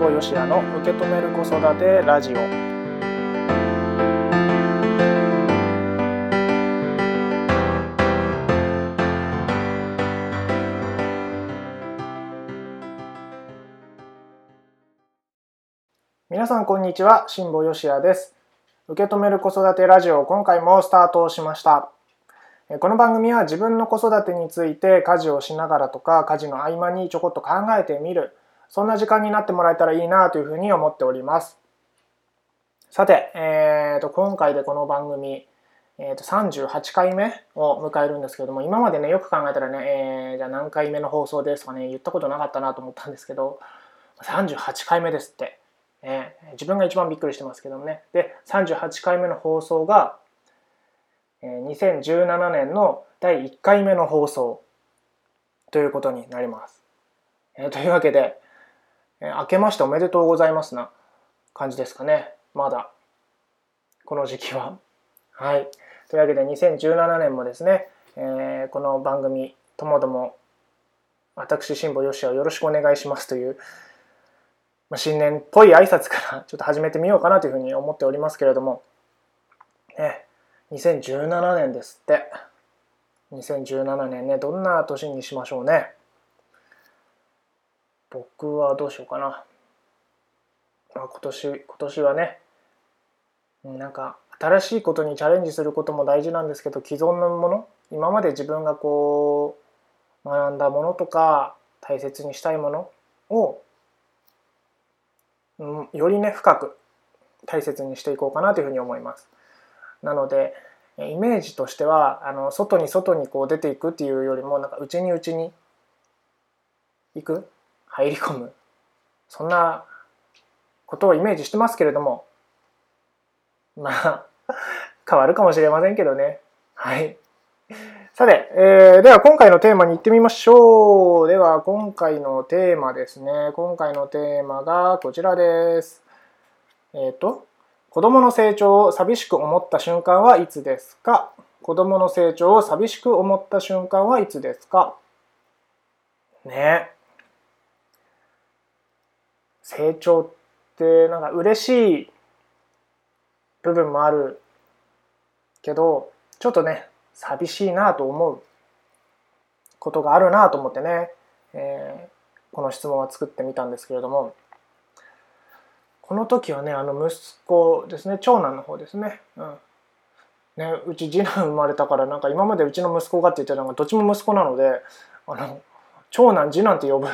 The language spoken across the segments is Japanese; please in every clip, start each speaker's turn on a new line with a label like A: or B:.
A: 保よしやの受け止める子育てラジオ。皆さんこんにちは辛坊よしやです。受け止める子育てラジオ今回もスタートしました。この番組は自分の子育てについて家事をしながらとか家事の合間にちょこっと考えてみる。そんな時間になってもらえたらいいなというふうに思っております。さて、えー、と今回でこの番組、えー、と38回目を迎えるんですけれども今までねよく考えたらね、えー、じゃあ何回目の放送ですかね言ったことなかったなと思ったんですけど38回目ですって、えー、自分が一番びっくりしてますけどもね。で38回目の放送が2017年の第1回目の放送ということになります。えー、というわけで、えー、明けましておめでとうございますな感じですかね。まだ。この時期は。はい。というわけで2017年もですね、えー、この番組ともども私辛坊よしはよろしくお願いしますという、まあ、新年っぽい挨拶から ちょっと始めてみようかなというふうに思っておりますけれども、ね、2017年ですって。2017年ね、どんな年にしましょうね。僕はどうしようかな。まあ、今年、今年はね、なんか新しいことにチャレンジすることも大事なんですけど、既存のもの、今まで自分がこう、学んだものとか、大切にしたいものを、うん、よりね、深く大切にしていこうかなというふうに思います。なのでイメージとしてはあの外に外にこう出ていくっていうよりもなんか内に内に行く入り込む。そんなことをイメージしてますけれども。まあ 変わるかもしれませんけどね。はい。さて、えー、では今回のテーマに行ってみましょう。では今回のテーマですね。今回のテーマがこちらです。えっ、ー、と子供の成長を寂しく思った瞬間はいつですか？子供の成長を寂しく思った瞬間はいつですか？ね。成長ってなんか嬉しい部分もあるけどちょっとね寂しいなと思うことがあるなと思ってね、えー、この質問は作ってみたんですけれどもこの時はねあの息子ですね長男の方ですね,、うん。ねうち次男生まれたからなんか今までうちの息子がって言ってたのがどっちも息子なのであの長男次男って呼ぶ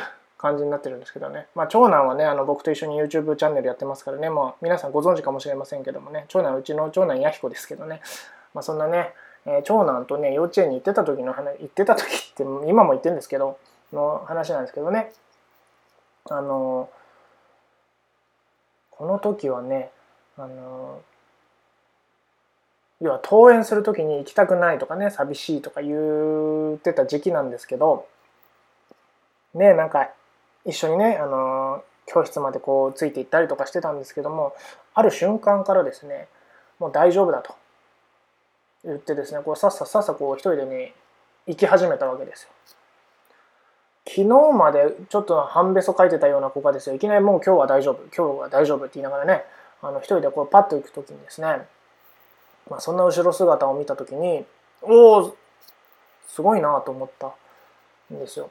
A: 感じになってるんですけどね、まあ、長男はねあの僕と一緒に YouTube チャンネルやってますからね、まあ、皆さんご存知かもしれませんけどもね。長男うちの長男弥彦ですけどね、まあ、そんなね、え、長男とね幼稚園に行ってた時の話行ってた時って今も言ってるんですけどの話なんですけどね。あのこの時はねあの要は登園する時に行きたくないとかね寂しいとか言ってた時期なんですけどねなんか一緒にねあの教室までこうついていったりとかしてたんですけどもある瞬間からですねもう大丈夫だと言ってですねこうさっささっさこう一人でね行き始めたわけですよ。昨日までちょっと半べそ書いてたような子がですよいきなりもう今日は大丈夫今日は大丈夫って言いながらねあの一人でこうパッと行く時にですね、まあ、そんな後ろ姿を見た時におおすごいなと思ったんですよ。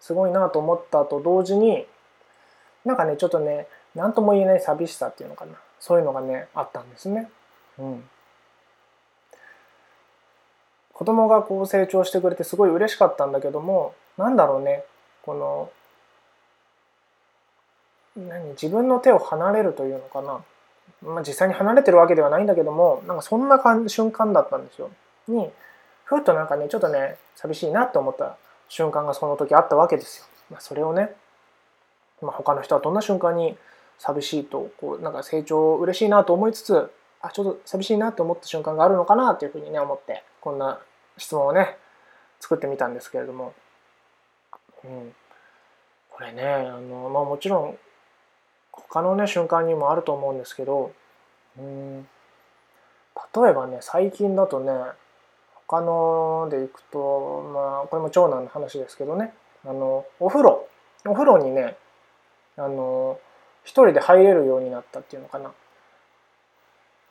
A: すごいなと思ったと同時になんかねちょっとね何とも言えない寂しさっていうのかなそういうのがねあったんですね。うん子供がこう成長してくれてすごい嬉しかったんだけどもなんだろうねこの何自分の手を離れるというのかな、まあ、実際に離れてるわけではないんだけどもなんかそんな瞬間だったんですよ。にふっとなんかねちょっとね寂しいなって思った瞬間がその時あったわけですよ。まあ、それをね、まあ、他の人はどんな瞬間に寂しいとこうなんか成長嬉しいなと思いつつあちょっと寂しいなと思った瞬間があるのかなというふうにね思ってこんな質問をね作ってみたんですけれども、うん、これねあの、まあ、もちろん他のね瞬間にもあると思うんですけど、うん、例えばね最近だとね他のでいくとまあこれも長男の話ですけどねあのお風呂お風呂にねあの一人で入れるようになったっていうのかな。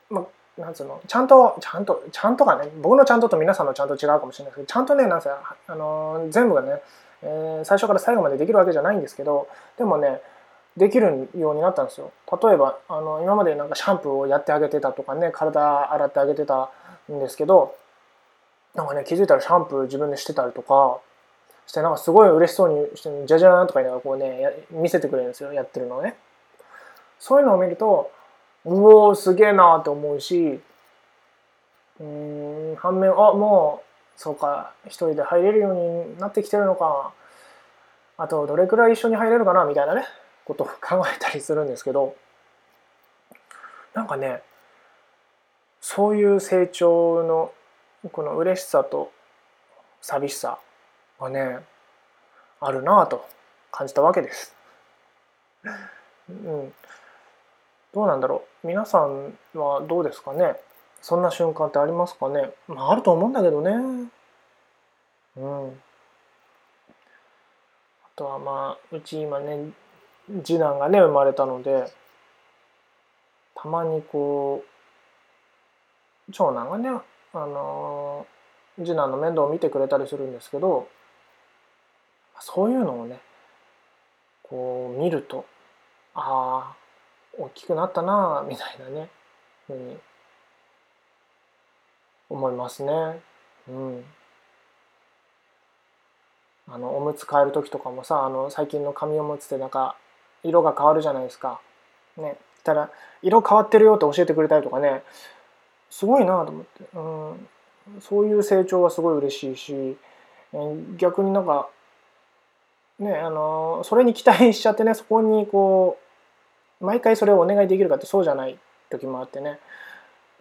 A: まあ、なんつうの？ちゃんとちゃんとちゃんとがね僕のちゃんとと皆さんのちゃんと違うかもしれないですけどちゃんとねなんせあの全部がね、えー、最初から最後までできるわけじゃないんですけどでもねできるようになったんですよ。例えばあの今までなんかシャンプーをやってあげてたとかね体洗ってあげてたんですけどなんかね気づいたらシャンプー自分でしてたりとかしてなんかすごい嬉しそうにしてじゃじゃーんとか言いながらこうね見せてくれるんですよやってるのね。そういうのを見るとうおーすげえなーって思うしうん反面あもうそうか一人で入れるようになってきてるのかあとどれくらい一緒に入れるかなみたいなねことを考えたりするんですけどなんかねそういう成長のこの嬉しさと寂しさがねあるなぁと感じたわけです。うん、どうなんだろう皆さんはどうですかねそんな瞬間ってありますかねまああると思うんだけどね。うん。あとはまあうち今ね次男がね生まれたのでたまにこう長男がねあの次男の面倒を見てくれたりするんですけどそういうのをねこう見るとああ大きくなったなみたいなねふうに思いますね。うん。あのおむつ替える時とかもさあの最近の紙おむつってなんか色が変わるじゃないですか。ね。たら色変わってるよって教えてくれたりとかねすごいなと思って、うん、そういう成長はすごい嬉しいし逆になんかねあのそれに期待しちゃってねそこにこう毎回それをお願いできるかってそうじゃない時もあってね。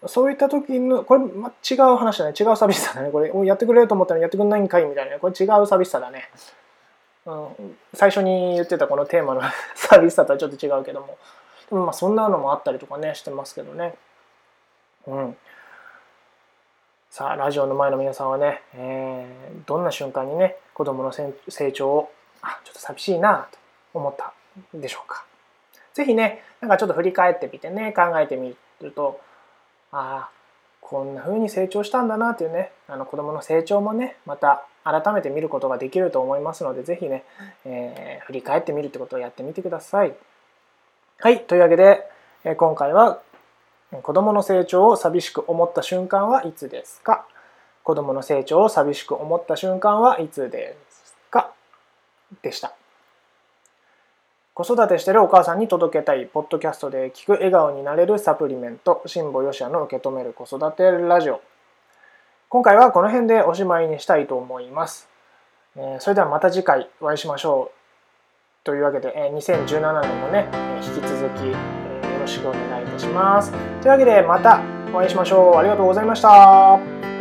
A: そういった時のこれ、ま、違う話だね。違う寂しさだね。これやってくれると思ったらやってくれないんかいみたいなこれ違う寂しさだね、うん、最初に言ってたこのテーマの 寂しさとはちょっと違うけども。でもまあそんなのもあったりとかねしてますけどね。うんさあラジオの前の皆さんはね、えー、どんな瞬間にね子供の成長をあちょっと寂しいなと思ったでしょうか是非ねなんかちょっと振り返ってみてね考えてみるとああこんな風に成長したんだなっていうねあの子どもの成長もねまた改めて見ることができると思いますので是非ね、えー、振り返ってみるってことをやってみてください。はいというわけで、え、今回は子どもの成長を寂しく思った瞬間はいつですか？子どもの成長を寂しく思った瞬間はいつですか？でした。子育てしてるお母さんに届けたい、ポッドキャストで聞く笑顔になれるサプリメント、辛坊よしやの受け止める子育てラジオ。今回はこの辺でおしまいにしたいと思います。えそれではまた次回お会いしましょう。というわけで、え2017年もね、引き続き、しくお願いいたします。というわけでまたお会いしましょう。ありがとうございました。